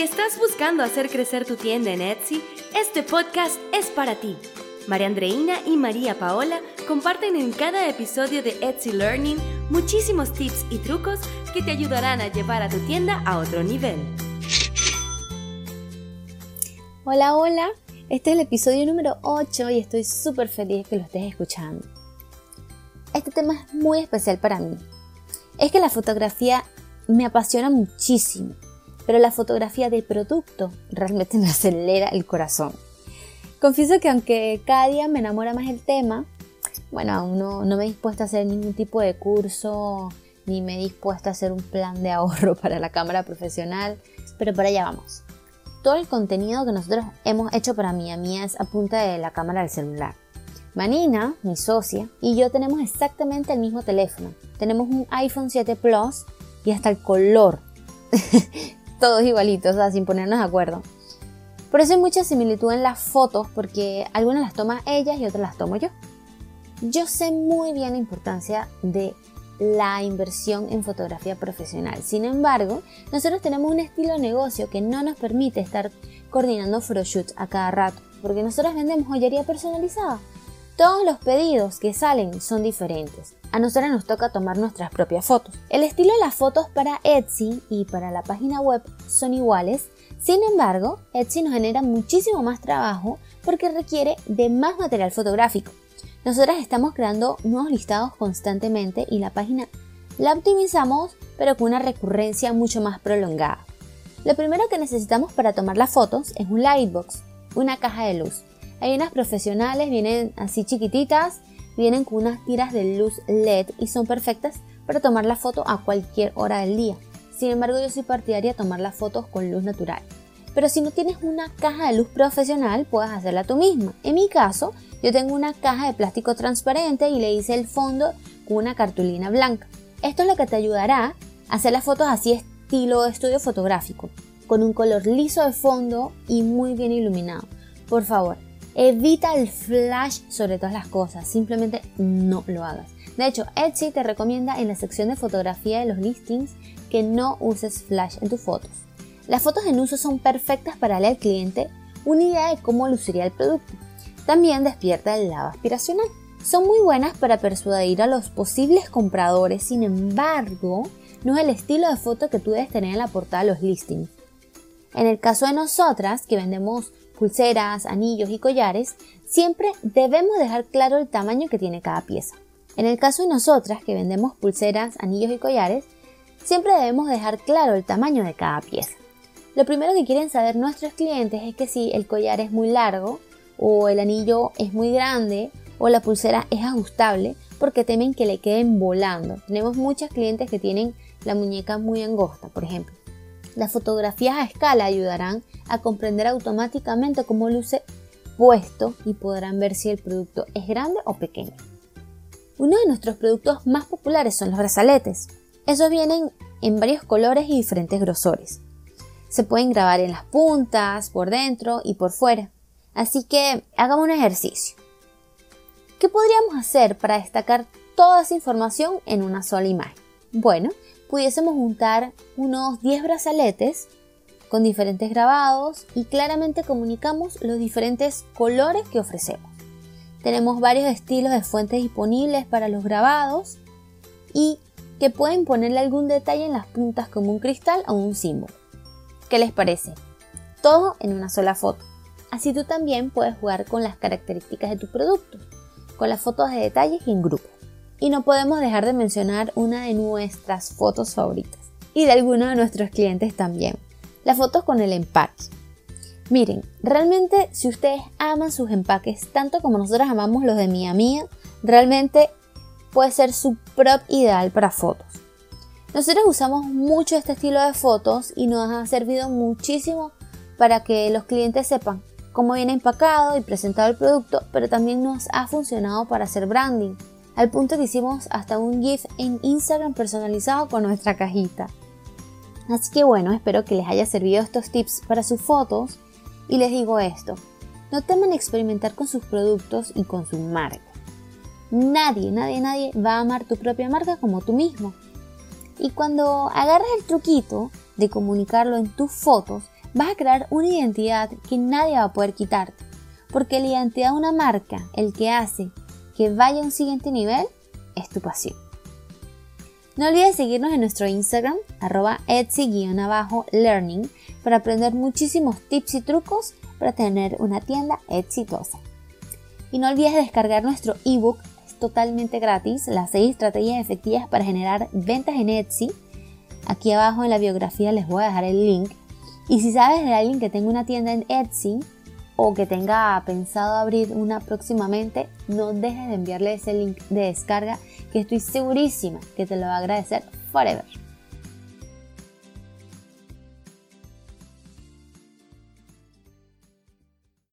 Si estás buscando hacer crecer tu tienda en Etsy, este podcast es para ti. María Andreina y María Paola comparten en cada episodio de Etsy Learning muchísimos tips y trucos que te ayudarán a llevar a tu tienda a otro nivel. Hola, hola. Este es el episodio número 8 y estoy súper feliz que lo estés escuchando. Este tema es muy especial para mí. Es que la fotografía me apasiona muchísimo pero la fotografía de producto realmente me acelera el corazón. Confieso que aunque cada día me enamora más el tema, bueno, aún no, me he dispuesto a hacer ningún tipo de curso, ni me he dispuesto a hacer un plan de ahorro para la cámara profesional, pero para allá vamos. Todo el contenido que nosotros hemos hecho para mí a mí es a punta de la cámara del celular. Manina, mi socia, y yo tenemos exactamente el mismo teléfono. Tenemos un iPhone 7 Plus y hasta el color todos igualitos, o sea, sin ponernos de acuerdo. Por eso hay mucha similitud en las fotos, porque algunas las toma ella y otras las tomo yo. Yo sé muy bien la importancia de la inversión en fotografía profesional. Sin embargo, nosotros tenemos un estilo de negocio que no nos permite estar coordinando photoshoots a cada rato, porque nosotros vendemos joyería personalizada. Todos los pedidos que salen son diferentes. A nosotros nos toca tomar nuestras propias fotos. El estilo de las fotos para Etsy y para la página web son iguales, sin embargo, Etsy nos genera muchísimo más trabajo porque requiere de más material fotográfico. Nosotras estamos creando nuevos listados constantemente y la página la optimizamos pero con una recurrencia mucho más prolongada. Lo primero que necesitamos para tomar las fotos es un lightbox, una caja de luz. Hay unas profesionales, vienen así chiquititas, vienen con unas tiras de luz LED y son perfectas para tomar la foto a cualquier hora del día. Sin embargo, yo soy partidaria de tomar las fotos con luz natural. Pero si no tienes una caja de luz profesional, puedes hacerla tú misma. En mi caso, yo tengo una caja de plástico transparente y le hice el fondo con una cartulina blanca. Esto es lo que te ayudará a hacer las fotos así estilo estudio fotográfico, con un color liso de fondo y muy bien iluminado. Por favor, Evita el flash sobre todas las cosas, simplemente no lo hagas. De hecho, Etsy te recomienda en la sección de fotografía de los listings que no uses flash en tus fotos. Las fotos en uso son perfectas para darle al cliente una idea de cómo luciría el producto. También despierta el lado aspiracional. Son muy buenas para persuadir a los posibles compradores, sin embargo, no es el estilo de foto que tú debes tener en la portada de los listings. En el caso de nosotras, que vendemos pulseras, anillos y collares, siempre debemos dejar claro el tamaño que tiene cada pieza. En el caso de nosotras que vendemos pulseras, anillos y collares, siempre debemos dejar claro el tamaño de cada pieza. Lo primero que quieren saber nuestros clientes es que si el collar es muy largo o el anillo es muy grande o la pulsera es ajustable porque temen que le queden volando. Tenemos muchos clientes que tienen la muñeca muy angosta, por ejemplo. Las fotografías a escala ayudarán a comprender automáticamente cómo luce puesto y podrán ver si el producto es grande o pequeño. Uno de nuestros productos más populares son los brazaletes. Esos vienen en varios colores y diferentes grosores. Se pueden grabar en las puntas, por dentro y por fuera. Así que hagamos un ejercicio. ¿Qué podríamos hacer para destacar toda esa información en una sola imagen? Bueno, pudiésemos juntar unos 10 brazaletes con diferentes grabados y claramente comunicamos los diferentes colores que ofrecemos. Tenemos varios estilos de fuentes disponibles para los grabados y que pueden ponerle algún detalle en las puntas como un cristal o un símbolo. ¿Qué les parece? Todo en una sola foto. Así tú también puedes jugar con las características de tu producto, con las fotos de detalles y en grupo. Y no podemos dejar de mencionar una de nuestras fotos favoritas y de algunos de nuestros clientes también, las fotos con el empaque. Miren, realmente si ustedes aman sus empaques tanto como nosotros amamos los de Mía Mía, realmente puede ser su prop ideal para fotos. Nosotros usamos mucho este estilo de fotos y nos ha servido muchísimo para que los clientes sepan cómo viene empacado y presentado el producto, pero también nos ha funcionado para hacer branding al punto que hicimos hasta un GIF en Instagram personalizado con nuestra cajita. Así que bueno, espero que les haya servido estos tips para sus fotos y les digo esto, no teman experimentar con sus productos y con su marca. Nadie, nadie, nadie va a amar tu propia marca como tú mismo. Y cuando agarras el truquito de comunicarlo en tus fotos, vas a crear una identidad que nadie va a poder quitarte. Porque la identidad de una marca, el que hace que vaya a un siguiente nivel, es tu pasión. No olvides seguirnos en nuestro Instagram, arroba etsy-learning, para aprender muchísimos tips y trucos para tener una tienda exitosa. Y no olvides descargar nuestro ebook, es totalmente gratis, las 6 estrategias efectivas para generar ventas en Etsy. Aquí abajo en la biografía les voy a dejar el link. Y si sabes de alguien que tenga una tienda en Etsy o que tenga pensado abrir una próximamente, no dejes de enviarle ese link de descarga que estoy segurísima que te lo va a agradecer forever.